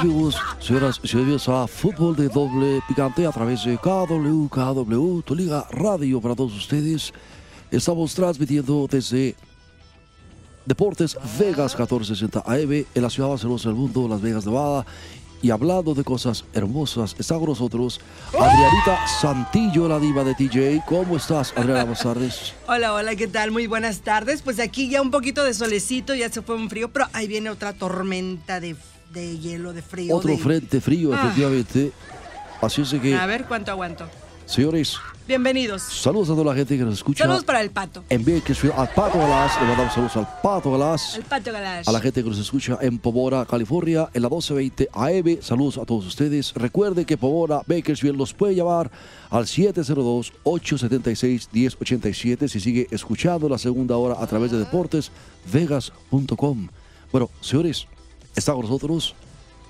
amigos, señoras y señores, a Fútbol de Doble Picante a través de KW, KW, tu liga radio para todos ustedes. Estamos transmitiendo desde Deportes Vegas 1460 AM en la ciudad más hermosa del mundo, Las Vegas, Nevada. Y hablando de cosas hermosas, está con nosotros Adrianita Santillo, la diva de TJ. ¿Cómo estás, Adriana? Buenas tardes. Hola, hola, ¿qué tal? Muy buenas tardes. Pues aquí ya un poquito de solecito, ya se fue un frío, pero ahí viene otra tormenta de, de hielo, de frío. Otro de- frente frío, Ah. efectivamente. Así es que, A ver cuánto aguanto. señores, Bienvenidos. saludos a toda la gente que nos escucha. Saludos para el pato. En Bakersfield, al Pato Galás, le mandamos saludos al Pato Galás. El pato Galash. A la gente que nos escucha en Pomora, California, en la 1220 AM. Saludos a todos ustedes. Recuerde que Pomora, Bakersfield los puede llamar al 702-876-1087 si sigue escuchando la segunda hora a través de deportesvegas.com. Bueno, señores, está con nosotros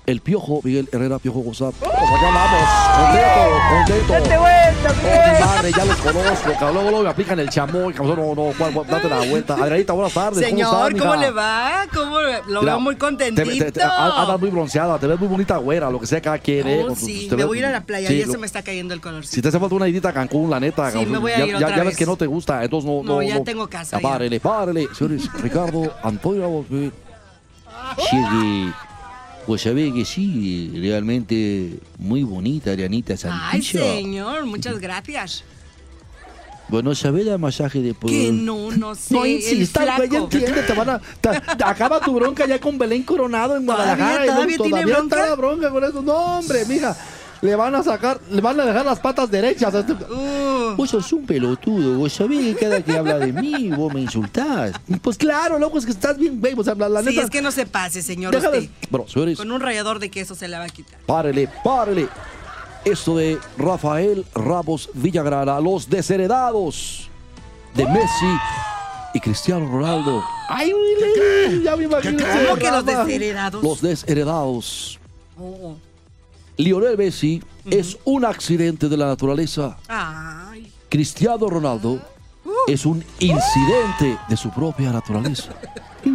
el Piojo Miguel Herrera, Piojo González. Pues acá andamos, contento, contento. Oh, mi madre, ya los conozco, cabrón. Luego, me aplican el chamoy, cabrón. No, no, ¿cuál, cuál? date la vuelta. Adrianita, buenas tardes. Señor, ¿cómo, ¿cómo, estás, mija? le va? ¿Cómo lo Mira, veo muy te- contentito? te- te- a- Andas muy bronceada, te ves muy bonita, güera, lo que sea cada quien. eh, Oh, con sí, te me ves- voy a ir a la playa, sí, ya lo- se me está cayendo el colorcito. Si te hace falta una idita a Cancún, la neta, Sí, cabrón, me voy a ya, ir ya- otra ya ves que no te gusta, entonces no. No, ya tengo casa, ya. Párele, párele. Señores, Ricardo Antonio Que, pues sabe que sí, realmente muy bonita, Arianita Ay, Santillo. señor, muchas gracias. Bueno, ¿sabe el masaje de por... Que no, no sé. No insistas, güey, ya entiende, te van a. te- acaba tu bronca ya con Belén Coronado en ¿Todavía- Guadalajara. y no- todavía tiene bronca? está la bronca con eso. No, hombre, mija. Le van a sacar, le van a dejar las patas derechas. este- Uh, Vos sos un pelotudo, vos sabés que cada que habla de mí, vos me insultás. Pues claro, loco, es que estás bien, güey. O sea, la, la sí, neta. es que no se pase, señor. deja de- usted. Bueno, señores, Con un rallador de queso se la va a quitar. párele, párele. Esto de Rafael Ramos Villagrana, los desheredados de Messi y Cristiano Ronaldo. Ay, güey, ya me imagino. ¿Cómo que los desheredados? Los desheredados. Oh. Lionel Messi es un accidente de la naturaleza. Ay. Cristiano Ronaldo es un incidente de su propia naturaleza.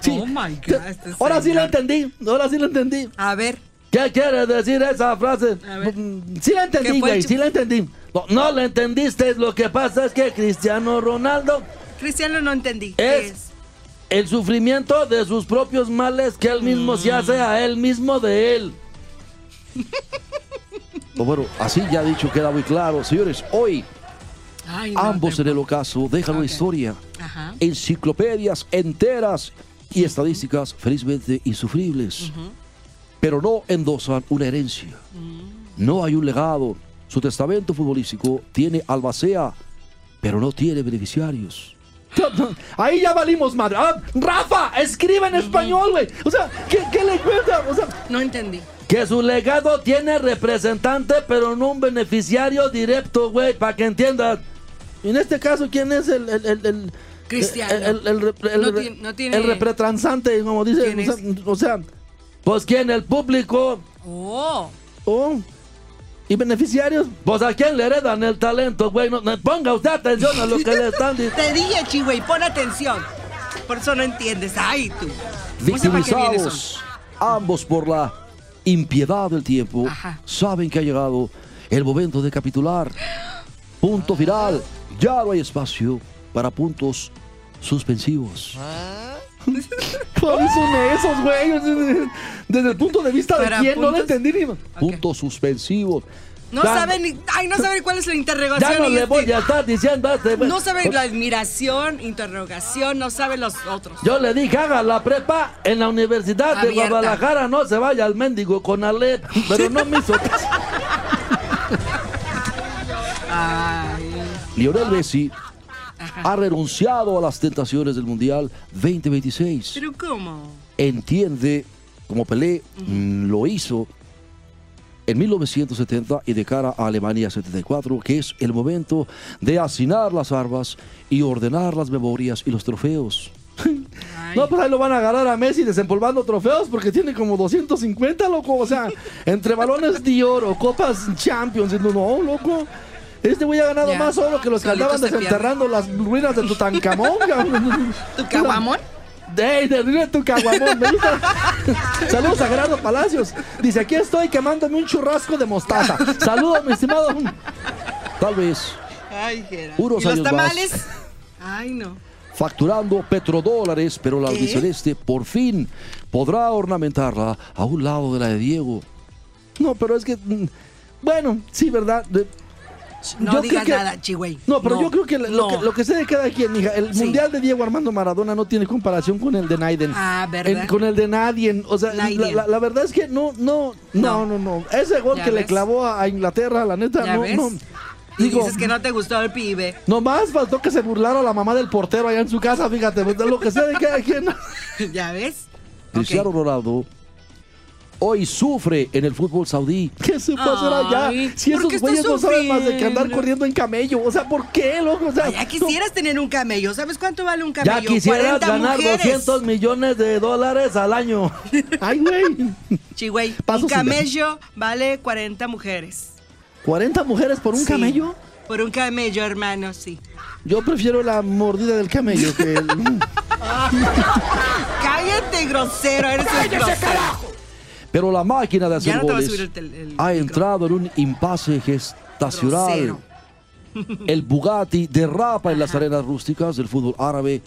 Sí. Oh my God. este Ahora sí lo entendí, ahora sí lo entendí. A ver. ¿Qué quiere decir esa frase? Mm, Sí la ¿Qué entendí, güey, sí la entendí. No, no la entendiste, lo que pasa es que Cristiano Ronaldo Cristiano no entendí. ¿Qué es el sufrimiento de sus propios males que él mismo se hace a él mismo de él. Pues bueno, así ya dicho queda muy claro. Señores, hoy Ay, no, ambos en el ocaso dejan una historia, Ajá. enciclopedias enteras y estadísticas felizmente insufribles. Pero no endosan una herencia. No hay un legado. Su testamento futbolístico tiene albacea, pero no tiene beneficiarios. Ahí ya valimos madre. Ah, Rafa, escribe en español, güey. O sea, ¿qué, qué le cuenta? O sea, No entendí. Que su legado tiene representante, pero no un beneficiario directo, güey, para que entiendas. En este caso, ¿quién es el... el, el, el- Cristiano. El, No re- tiene- no tiene- el repretransante, como dice. ¿Quién o sea, pues quién, el público. Oh. Oh. ¿Y beneficiarios? Pues a quién le heredan el talento, güey. No, ponga usted atención a lo que le están diciendo. Te dije, Chihuey, pon atención. Por eso no entiendes. Ay, tú. Victimizados, ambos por la impiedad del tiempo, Ajá. saben que ha llegado el momento de capitular. Punto final. Ya no hay espacio para puntos suspensivos. ¿Cuáles son esos, güey? Desde el punto de vista de quién, no puntos- entendí ni. Puntos suspensivos. No saben ni. Ay, no saben cuál es la interrogación. Ya no le este- voy a estar diciendo a este. No saben la admiración, interrogación, no saben los otros. Yo le dije, haga la prepa en la Universidad de. Guadalajara, no se vaya al mendigo con Alep, pero no me hizo caso. Lionel Messi ha renunciado a las tentaciones del Mundial 2026. ¿Pero cómo? Entiende, como Pelé lo hizo en 1970 y de cara a Alemania 74, que es el momento de hacinar las armas y ordenar las memorias y los trofeos. No, pues ahí lo van a agarrar a Messi desempolvando trofeos porque tiene como 250, loco. O sea, entre balones de oro, copas Champions, no, no, loco. Este güey ha ganado Ya. más oro que los que andaban se desenterrando las ruinas de Tutankamón. cabrón. ¿Tu caguamón? ¡Ey, de Tutankamón! me gusta. Saludos a Gerardo Palacios. Dice, aquí estoy quemándome un churrasco de mostaza. Saludos, mi estimado. Tal vez Ay, Gerardo. Unos ¿Y los más. tamales? Ay, no. facturando petrodólares, pero la albiceleste por fin podrá ornamentarla a un lado de la de Diego. No, pero es que, mm, bueno, sí, ¿verdad? No yo digas creo que- nada, chigüey. No, pero yo creo que lo, no. que lo que sé de cada quien, mija, el Sí. mundial de Diego Armando Maradona no tiene comparación con el de Naiden. Ah, ¿verdad? El- con el de nadie. O sea, la, Naiden. la- la verdad es que no, no, no, no, No. no. Ese gol Ya que le clavó a, a Inglaterra, la neta, ¿Ya no, ves? no. Y Digo, dices que no te gustó el pibe. nomás faltó que se burlara la mamá del portero allá en su casa, fíjate, pues, lo que sé de cada quien. ¿Ya ves? Cristiano Ok. Ronaldo hoy sufre en el fútbol saudí. ¿Qué se puede hacer allá? Si ¿por esos güeyes no saben más de que andar corriendo en camello. O sea, ¿por qué, loco? O sea, Ay, ya quisieras tener un camello. ¿Sabes cuánto vale un camello? ya quisieras 40 ganar mujeres. 200 millones de dólares al año. Ay, güey. Chigüey, Paso un camello vale 40 mujeres. 40 mujeres por un Sí, camello. Por un camello, hermano, sí. Yo prefiero la mordida del camello que el... Cállate, grosero, eres un grosero. Pero la máquina de hacer no goles subir el tel- el ha micro. entrado en un impasse gestacional. El Bugatti derrapa en las arenas rústicas del fútbol árabe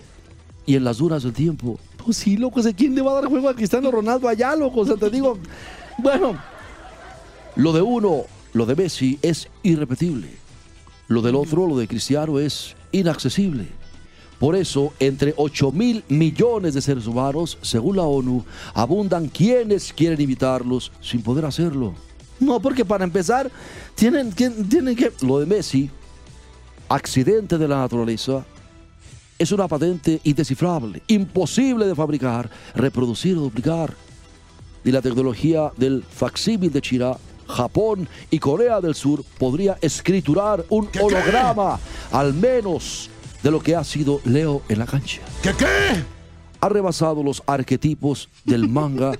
y en las dunas del tiempo. Pues sí, loco, ¿de quién le va a dar juego a Cristiano Ronaldo allá, loco? O sea, te digo, bueno, lo de uno, lo de Messi es irrepetible. Lo del otro, lo de Cristiano, es inaccesible. Por eso, entre 8 mil millones de seres humanos, según la ONU, abundan quienes quieren imitarlos sin poder hacerlo. No, porque para empezar, tienen, tien- tienen que... Lo de Messi, accidente de la naturaleza, es una patente indescifrable, imposible de fabricar, reproducir o duplicar. Y la tecnología del facsímil de China, Japón y Corea del Sur podría escriturar un holograma, al menos de lo que ha sido Leo en la cancha. ¿Qué qué? Ha rebasado los arquetipos del manga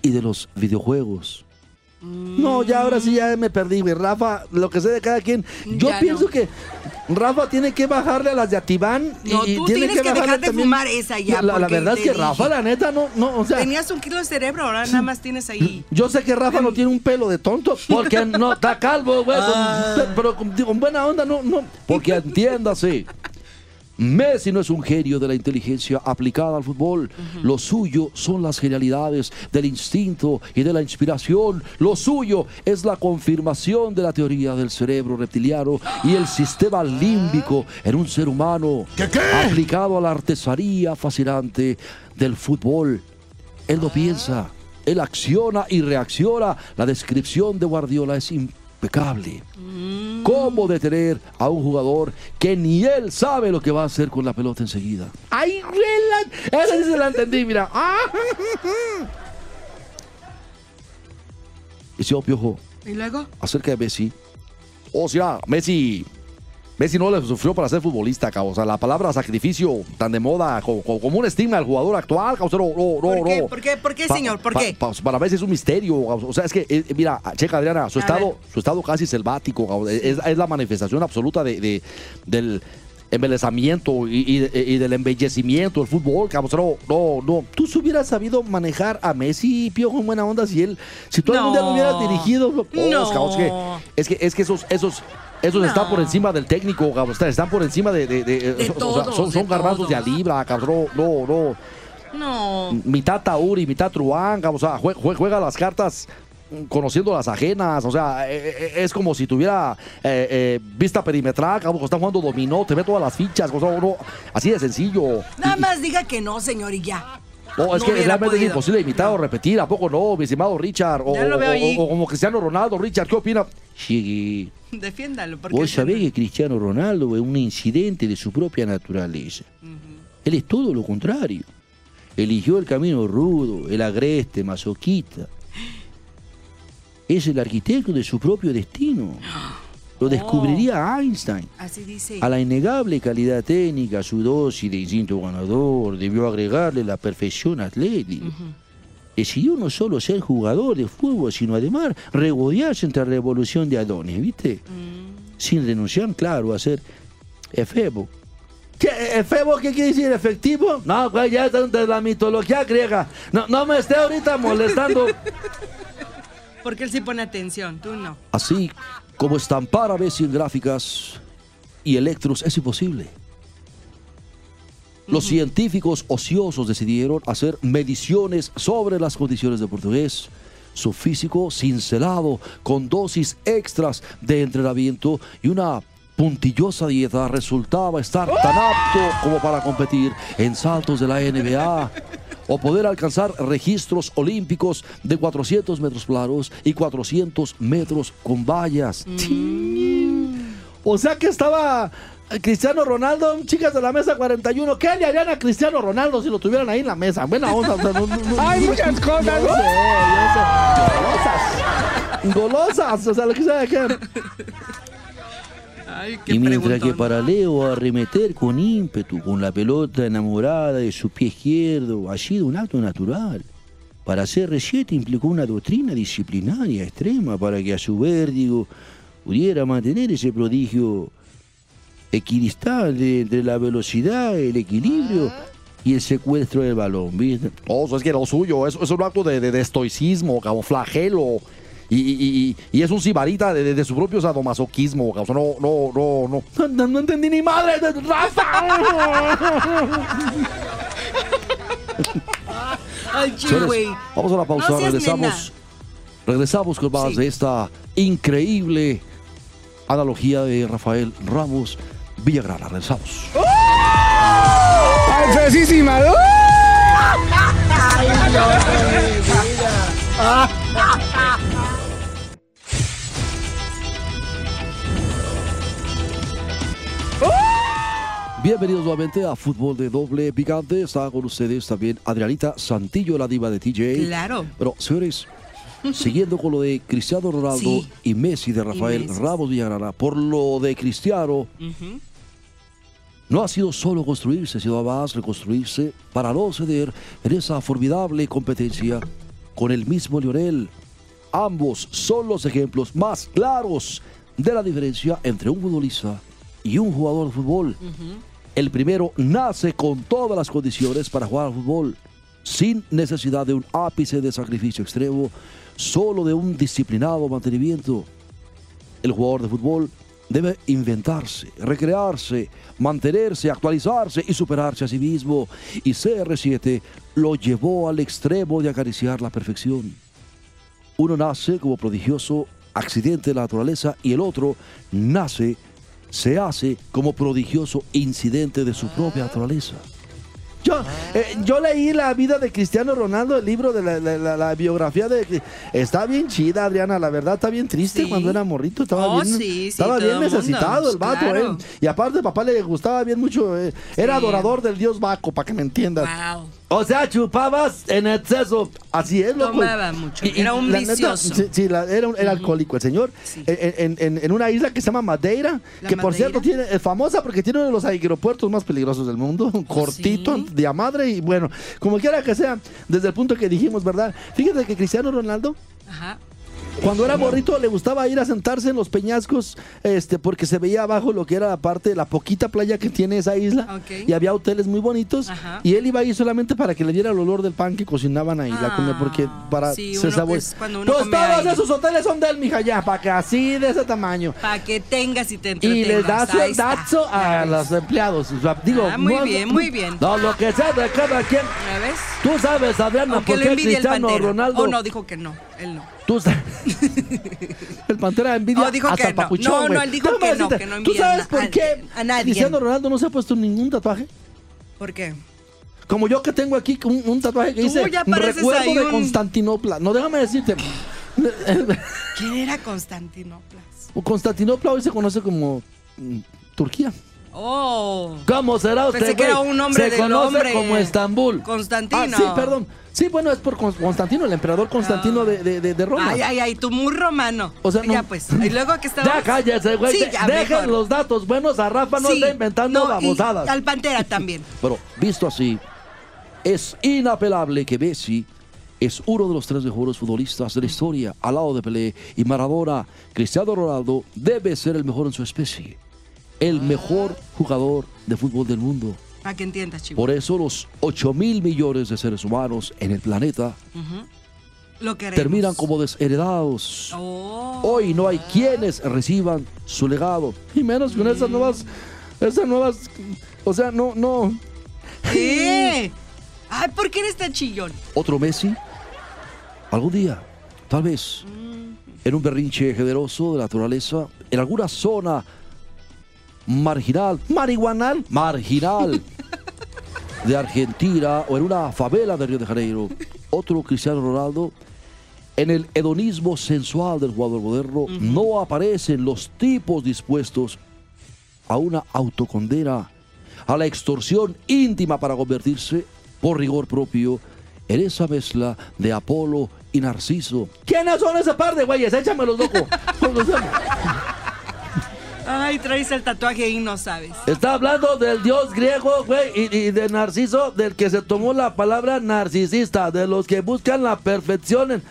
y de los videojuegos. No, ya ahora sí ya me perdí, güey. Rafa, lo que sé de cada quien. Yo Ya pienso no. que Rafa tiene que bajarle a las de Atibán. y- No, y tú tiene tienes que bajarle dejar de también- fumar esa ya, La, verdad es que dije. Rafa, la neta, no, no, o sea. Tenías un kilo de cerebro, ahora nada más tienes ahí. Yo sé que Rafa no tiene un pelo de tonto, porque no está calvo, güey, Ah. pero con, con buena onda no, no, porque entiéndase. Messi no es un genio de la inteligencia aplicada al fútbol. Lo suyo son las genialidades del instinto y de la inspiración. Lo suyo es la confirmación de la teoría del cerebro reptiliano y el sistema límbico en un ser humano ¿Qué, qué? aplicado a la artesanía fascinante del fútbol. Él no piensa, él acciona y reacciona. La descripción de Guardiola es impecable. ¿Cómo detener a un jugador que ni él sabe lo que va a hacer con la pelota enseguida? ¡Ay, güey! Esa sí se la entendí, mira. ¡Ah! Y si Piojo, ¿Y luego? acerca de Messi. O sea, Messi. Messi no le sufrió para ser futbolista, cabrón. O sea, la palabra sacrificio, tan de moda, co- co- como, un estigma del jugador actual, cabrón. No, no, no, ¿Por qué? no. ¿Por qué? ¿Por qué, señor? ¿Por pa- qué? pa- para Messi es un misterio. O sea, es que, eh, mira, checa, Adriana, su A estado, ver. su estado casi selvático. Es, es la manifestación absoluta de, de- del embelezamiento y, y- y del embellecimiento del fútbol, cabrón. No, no, no. Tú hubieras sabido manejar a Messi, Piojo, en buena onda, si él, si tú algún día lo No. hubieras dirigido. Oh, No. cabrón, es que, es que, es que esos, esos, esos No. están por encima del técnico, cabrón. Están- por encima de. de, de- De son- o sea, son, son de garbanzos de a libra, cabrón. No, no No. mitad Tauri, mitad Truanga, o sea, jue- jue- juega las cartas conociendo las ajenas, o sea, eh, eh, es como si tuviera eh, eh, vista perimetral, cabrón, está jugando dominó, te ve todas las fichas, o sea, no, así de sencillo. Nada Y- más diga que no, señor, y ya. No, es No que realmente es imposible imitar o repetir. ¿A poco no, mi estimado Richard? O, Ya lo veo o- ahí. o- o como Cristiano Ronaldo, Richard, ¿qué opina? Llegué. Defiéndalo. Porque Vos sabés que Cristiano Ronaldo es un incidente de su propia naturaleza. Él es todo lo contrario. Eligió el camino rudo, el agreste, masoquista. Es el arquitecto de su propio destino. Lo descubriría Einstein. Así dice. A la innegable calidad técnica, su dosis de instinto ganador debió agregarle la perfección atlética. Decidió no solo ser jugador de fútbol, sino además regodearse entre la revolución de Adonis, ¿viste? Sin renunciar, claro, a ser efebo. ¿Qué, ¿Efebo qué quiere decir? ¿Efectivo? No, güey, ya es de la mitología griega. No, no me esté ahorita molestando. Porque él sí pone atención, tú no. Así como estampar a veces gráficas y electros es imposible. Los científicos ociosos decidieron hacer mediciones sobre las condiciones del portugués. Su físico cincelado con dosis extras de entrenamiento y una puntillosa dieta resultaba estar tan apto como para competir en saltos de la NBA o poder alcanzar registros olímpicos de 400 metros planos y 400 metros con vallas. O sea que estaba Cristiano Ronaldo, chicas de la mesa 41. ¿Qué le harían a Cristiano Ronaldo si lo tuvieran ahí en la mesa? Buena onda. o sea, no- no- no- Hay muchas cosas. Yo sé, yo sé. Golosas. Golosas. O sea, lo que sea que. Ay, Y mientras que preguntón. para Leo arremeter con ímpetu con la pelota enamorada de su pie izquierdo ha sido un acto natural. Para CR7 implicó una doctrina disciplinaria extrema para que a su vértigo pudiera mantener ese prodigio equidistante entre la velocidad, el equilibrio y el secuestro del balón, ¿viste? Oh, eso es que lo suyo. Es, es un acto de, de, de estoicismo, cabrón, flagelo. Y, y, y- y es un sibarita de, de- de su propio sadomasoquismo, cabrón. No, no, no, no. No, no- no entendí ni madre. de- ¡Rafa! Ay, güey. vamos a la pausa. No regresamos. Regresamos con más Sí. de esta increíble analogía de Rafael Ramos Villagrana. Regresamos. ¡Ay, fresísima! ¡Uh! Bienvenidos nuevamente a Fútbol de Doble Picante. Está con ustedes también Adrianita Santillo, la diva de TJ. Claro. Pero, señores, siguiendo con lo de Cristiano Ronaldo Sí. y Messi de Rafael Messi. Ramos Villagrana, por lo de Cristiano, no ha sido solo construirse, sino además reconstruirse para no ceder en esa formidable competencia con el mismo Lionel. Ambos son los ejemplos más claros de la diferencia entre un futbolista y un jugador de fútbol. El primero nace con todas las condiciones para jugar al fútbol, sin necesidad de un ápice de sacrificio extremo, solo de un disciplinado mantenimiento. El jugador de fútbol debe inventarse, recrearse, mantenerse, actualizarse y superarse a sí mismo. Y CR7 lo llevó al extremo de acariciar la perfección. Uno nace como prodigioso accidente de la naturaleza y el otro nace, se hace como prodigioso incidente de su propia naturaleza. Yo, eh, yo leí la vida de Cristiano Ronaldo, el libro de la, la- la- la biografía de... Está bien chida, Adriana, la verdad está bien triste Sí. cuando era morrito. Estaba Oh, bien, sí, sí, estaba todo bien mundo, necesitado el vato, claro. eh. Y aparte, papá le gustaba bien mucho. eh, Era adorador del dios Baco, para que me entiendas. Wow. O sea, chupabas en exceso. Así es, loco. Tomaba mucho. Era un neta, vicioso. sí, sí, la- era un era alcohólico el señor. Sí. En, en- en- en una isla que se llama Madeira, La que por cierto tiene, es famosa porque tiene uno de los aeropuertos más peligrosos del mundo. Un cortito, sí? de a madre. Y bueno, como quiera que sea, desde el punto que dijimos, ¿verdad? Fíjate que Cristiano Ronaldo. Ajá. Cuando era morrito le gustaba ir a sentarse en los peñascos, este, porque se veía abajo lo que era la parte, la poquita playa que tiene esa isla, Ok. y había hoteles muy bonitos, Ajá. y él iba ahí solamente para que le diera el olor del pan que cocinaban ahí, la comida, porque Ah, para sí, se uno, sabor- pues, Pues todos esos hoteles son de él, mija, ya, para que así de ese tamaño. Para que tengas y te Y entretengas. les da Ahí está. dazo a ¿Ya los empleados. O sea, digo, Ah, muy no- bien, muy bien. No, lo que sea de cada quien. ¿Ya ves? Tú sabes, Adriana, por qué el Cristiano. Ronaldo. Oh, no, dijo que no. Él no. Tú el Pantera envidia Oh, dijo hasta que no. papuchón, No, no, él dijo que no, que no ¿Tú envidia sabes a- por qué a nadie. Cristiano Ronaldo no se ha puesto ningún tatuaje? ¿Por qué? como yo que tengo aquí un, un tatuaje que Tú dice recuerdo de un- Constantinopla. No, déjame decirte. ¿Quién era Constantinopla? Constantinopla hoy se conoce como mm, Turquía. Oh. ¿Cómo será usted? Pensé que era un nombre Se conoce hombre. como Estambul. Constantino. Ah, sí, perdón. Sí, bueno, es por Cons- Constantino, el emperador Constantino de, de- de- de Roma. Ay, ay, ay, tú muy romano. O sea, no- Ya, pues. Y luego que estaba. Ya cállese, güey. Sí, ya, Dejen mejor. los datos buenos a Rafa, no Sí, está inventando no, y babosadas. al Pantera también. Pero visto así, es inapelable que Messi es uno de los tres mejores futbolistas de la historia, al lado de Pelé y Maradona. Cristiano Ronaldo debe ser el mejor en su especie, el mejor jugador de fútbol del mundo. Para que entiendas, chico. Por eso los 8 mil millones de seres humanos en el planeta Lo terminan como desheredados. Oh. Hoy no hay quienes reciban su legado, y menos con esas nuevas, esas nuevas, o sea, no, no. ¿Qué? Ay, ¿por qué eres tan chillón? otro Messi? Algún día, tal vez, en un berrinche generoso de la naturaleza, en alguna zona marginal, marihuanal, marginal de Argentina o en una favela de Río de Janeiro, otro Cristiano Ronaldo. En el hedonismo sensual del jugador moderno no aparecen los tipos dispuestos a una autocondena, a la extorsión íntima para convertirse, por rigor propio, en esa mezcla de Apolo y Narciso. ¿Quiénes son esa par de güeyes? Échamelos, loco. Ay, traes el tatuaje y no sabes. Está hablando del dios griego, güey, y, y de Narciso, del que se tomó la palabra narcisista, de los que buscan la perfección, en-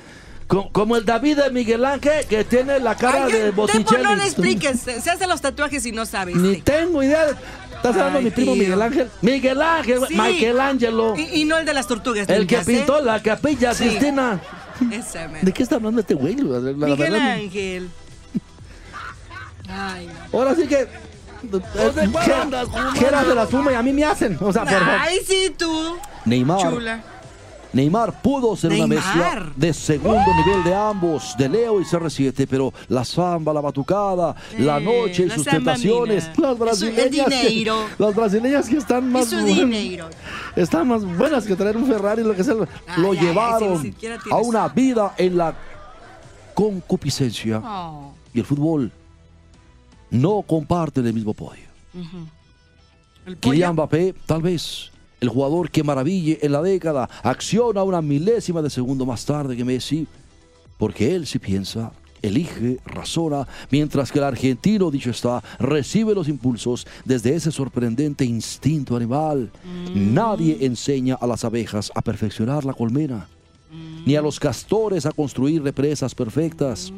co- como el David de Miguel Ángel, que tiene la cara Ay, de Botticelli. no le expliques. Se hace los tatuajes y no sabes. Ni tengo idea. de- ¿Estás hablando de mi primo tío. Miguel Ángel? Miguel Ángel, Sí. Michelangelo. Y, y no el de las tortugas. El que ninjas, ¿eh? pintó la capilla Sí. Sistina. Ese. ¿De qué está hablando este güey? La- la- la Miguel verdad, Ángel. Ay, no. Ahora sí que. Geras de la suma y a mí me hacen. O sea, por favor. Ay, sí, tú. Neymar. Chula. Neymar pudo ser una mezcla de segundo nivel de ambos, de Leo y CR7, pero la samba, la batucada, la Eh, noche y la sus tentaciones, mina. las brasileñas, que, las brasileñas que están más su buenas, dinero. están más buenas que traer un Ferrari, lo que sea, lo Ay, ay, llevaron si a una vida en la concupiscencia Oh. y el fútbol no comparten el mismo podio. El. Kylian Mbappé, tal vez el jugador que maraville en la década, acciona una milésima de segundo más tarde que Messi, porque él sí piensa, elige, razona, mientras que el argentino, dicho está, recibe los impulsos desde ese sorprendente instinto animal. Nadie enseña a las abejas a perfeccionar la colmena, ni a los castores a construir represas perfectas,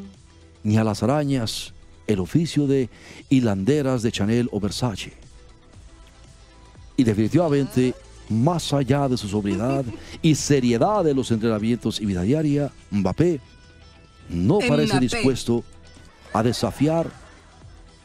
ni a las arañas el oficio de hilanderas de Chanel o Versace. Y definitivamente, más allá de su sobriedad y seriedad de los entrenamientos y vida diaria, Mbappé no parece dispuesto a desafiar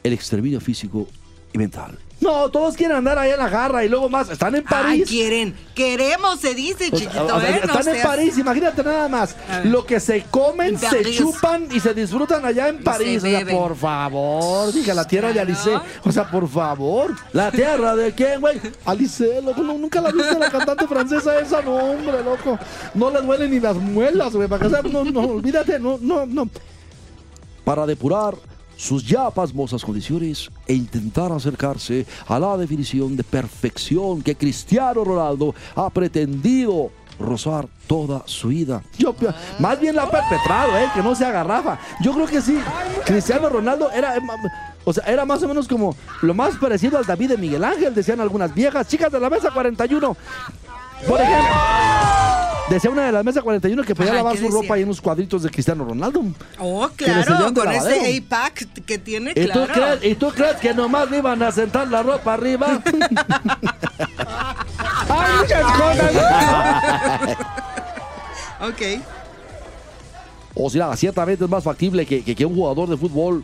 el exterminio físico y mental. No, todos quieren andar ahí en la jarra y luego más, están en Ay, París. quieren. Queremos, se dice, sea, chiquito. o sea, ¿eh? No están en seas- París, imagínate nada más. Lo que se comen, En se chupan y se disfrutan allá en París. O sea, beben. por favor, diga la tierra de. Alice. O sea, por favor. ¿La tierra de quién, güey? Alice, loco. no, nunca la viste la cantante francesa esa, no, hombre, loco. No le duelen ni las muelas, güey. Para que sea, no, no, olvídate, no, no, no. Para depurar sus ya pasmosas condiciones e intentar acercarse a la definición de perfección que Cristiano Ronaldo ha pretendido rozar toda su vida. Yo, pi- más bien la ha perpetrado, ¿eh? que no se agarrafa. Yo creo que sí. Cristiano Ronaldo era, eh, o sea, era más o menos como lo más parecido al David de Miguel Ángel, decían algunas viejas chicas de la mesa 41. Por ejemplo, decía una de las mesas 41 que podía Ajá, lavar ¿qué su decía? ropa ahí en unos cuadritos de Cristiano Ronaldo. Oh, claro, con ese A-Pack que tiene, ¿Y, tú claro. crees, ¿Y tú crees que nomás le iban a sentar la ropa arriba? Hay muchas cosas. Ok. O sea, ciertamente es más factible que, que- que un jugador de fútbol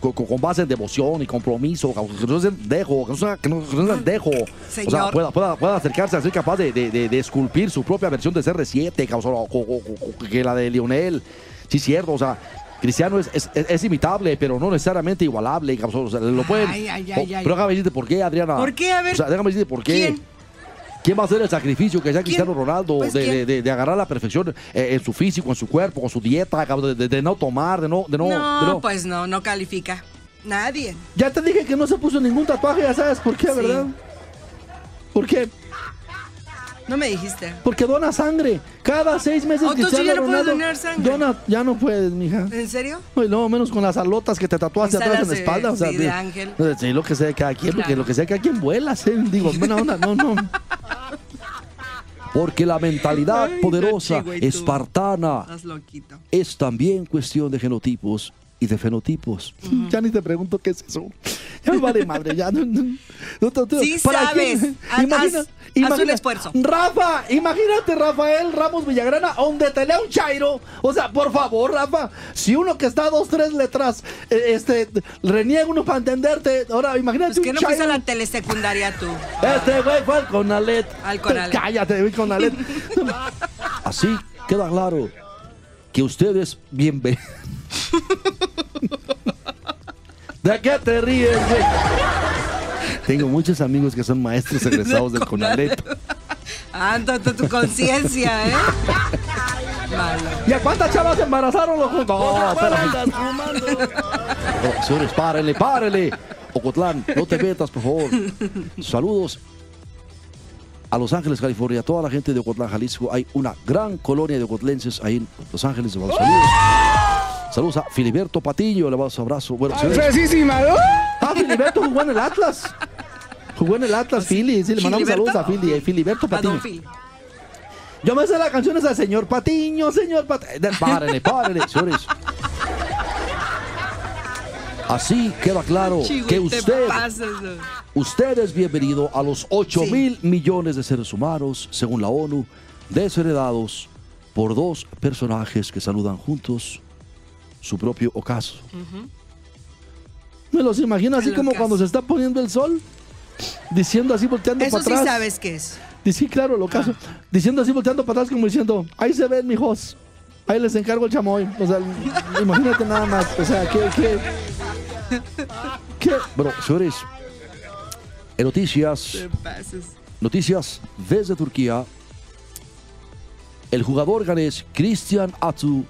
con, con- con base en devoción y compromiso, que no dejo, que no sea, que no, sean dejo, o sea, pueda, pueda, pueda acercarse a ser capaz de, de- de- de esculpir su propia versión de CR7, cabrón, o- o- o- o- que la de Lionel. Sí, cierto, o sea. Cristiano es, es- imitable, pero no necesariamente igualable. o sea, lo pueden. Ay, pero déjame decirte por qué, Adriana. ¿Por qué? A ver. O sea, déjame decirte por qué. ¿Quién? ¿Quién va a hacer el sacrificio que sea Cristiano Ronaldo Pues, de, de- de- agarrar la perfección eh, en su físico, en su cuerpo, con su dieta, de, de no tomar, de no, de no, No, pues no, no califica. Nadie. Ya te dije que no se puso ningún tatuaje, ya sabes por qué, Sí. ¿verdad? ¿Por qué? No me dijiste. Porque dona sangre. Cada seis meses Oh, entonces Cristiano ya no puedes donar sangre. dona- ya no puedes, mija. ¿En serio? No, y luego menos con las alotas que te tatuaste atrás en la espalda. O sea, sí, de ángel. Sí, lo que sea de cada quien, porque lo que sea de cada quien vuelas, ¿eh? Digo, buena onda, no, no. Porque la mentalidad Ay, poderosa, tú. espartana, es también cuestión de genotipos y de fenotipos. Ya ni te pregunto qué es eso. Ya me vale madre, ya. No, no. Sí ¿Para sabes. quién? Haz- Imagina- haz- un esfuerzo. Rafa, imagínate Rafael Ramos Villagrana, donde te lea un chairo. O sea, por favor, Rafa, si uno que está a dos, tres letras, eh, este, reniega uno para entenderte. Ahora, imagínate Pues que un no fuiste a la telesecundaria tú. Este güey fue al Conalet. Al Conalet. Cállate, güey, Conalet. Así queda claro que ustedes bienvenidos. ¿De qué te ríes, güey? Tengo muchos amigos que son maestros egresados del Conalet. Anda tu, tu conciencia, ¿eh? Malo. ¿Y a cuántas chavas embarazaron los juntos? No, espérame. Oh, señores, párenle, párenle. Ocotlán, no te metas, por favor. Saludos a Los Ángeles, California. Toda la gente de Ocotlán, Jalisco. Hay una gran colonia de ocotlenses ahí en Los Ángeles. Saludos. Saludos a Filiberto Patiño. Le un abrazo. Bueno, señores. Fresísima, ¿no? Ah, Filiberto jugó en el Atlas. Jugó en el Atlas, Fili. Sí, le mandamos ¿Filiberto? saludos a Fili. eh, Filiberto Patiño. Yo me sé la canción esa, señor Patiño, señor Patiño. Párenle, párenle, señores. Así queda claro Chihuahua, que te usted, usted es bienvenido a los 8 Sí. mil millones de seres humanos, según la ONU, desheredados por dos personajes que saludan juntos su propio ocaso. Me los imagino así El como ocaso. cuando se está poniendo el sol, diciendo así, volteando Eso para sí atrás. sabes qué es. Sí, claro, lo caso. Diciendo así, volteando para atrás, como diciendo, ahí se ven, mijos. Ahí les encargo el chamoy. O sea, imagínate nada más. O sea, ¿qué, qué? ¿Qué? Bueno, señores, en noticias, noticias desde Turquía, el jugador ganés Christian Atsu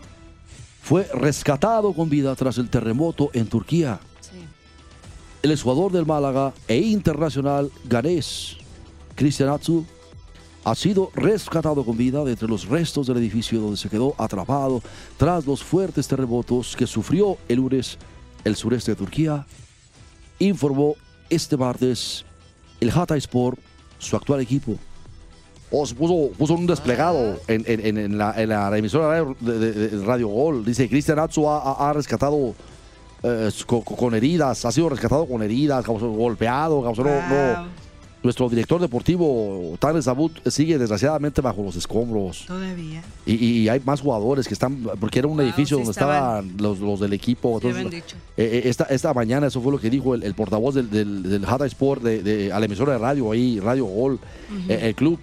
fue rescatado con vida tras el terremoto en Turquía. Sí. El exjugador del Málaga e internacional ganés, Cristian Atsu, ha sido rescatado con vida de entre los restos del edificio donde se quedó atrapado tras los fuertes terremotos que sufrió el lunes el sureste de Turquía, informó este martes el Hatayspor, su actual equipo. Oh, se puso, puso un desplegado en, en- en- en la, en la emisora de, de- de Radio Gol. Dice, Cristian Atsu ha, rescatado eh, con, con heridas, ha sido rescatado con heridas, golpeado, no-. Nuestro director deportivo, Taner Zabut, sigue desgraciadamente bajo los escombros. Todavía. Y, y hay más jugadores que están, porque era un Wow, edificio sí donde estaban. estaban los, los del equipo. Entonces, dicho. eh, eh, esta, esta mañana, eso fue lo que dijo el, el portavoz del, del, Sport de, de- a la emisora de radio ahí, Radio Gol. Eh, el club,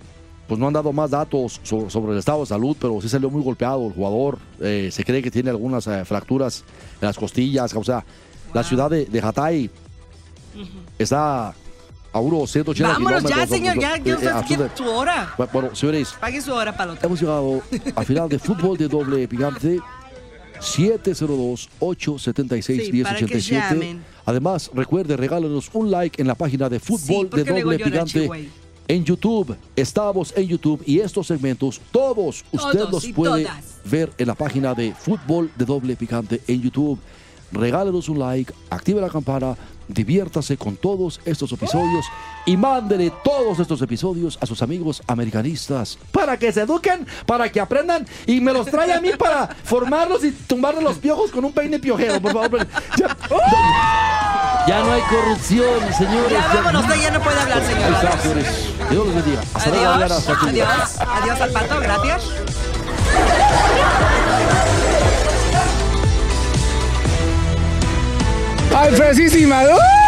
pues no han dado más datos sobre, el estado de salud, pero sí salió muy golpeado el jugador. Eh, se cree que tiene algunas eh, fracturas en las costillas. O sea, la ciudad de, de Hatay está a unos 180 Vámonos ya, señor. Ya, ya eh, usted su hora. Bueno, señores, Pague su hora otro. Hemos llegado al final de fútbol de doble picante 702-876-1087. para que llamen. Además, recuerde, regálenos un like en la página de fútbol Sí, de doble picante. En YouTube. Estamos en YouTube y estos segmentos, todos usted los puede todas. ver en la página de fútbol de doble picante en YouTube. Regálenos un like, active la campana, diviértase con todos estos episodios y mándele todos estos episodios a sus amigos americanistas para que se eduquen, para que aprendan y me los trae a mí para formarlos y tumbarle los piojos con un peine piojero, por favor. Ya, ya no hay corrupción, señores. Ya vámonos, usted ya no puede hablar, señores. Dios los bendiga. Hasta luego, Adiós. Adiós. Adiós al pato. Gracias. ¡Ay.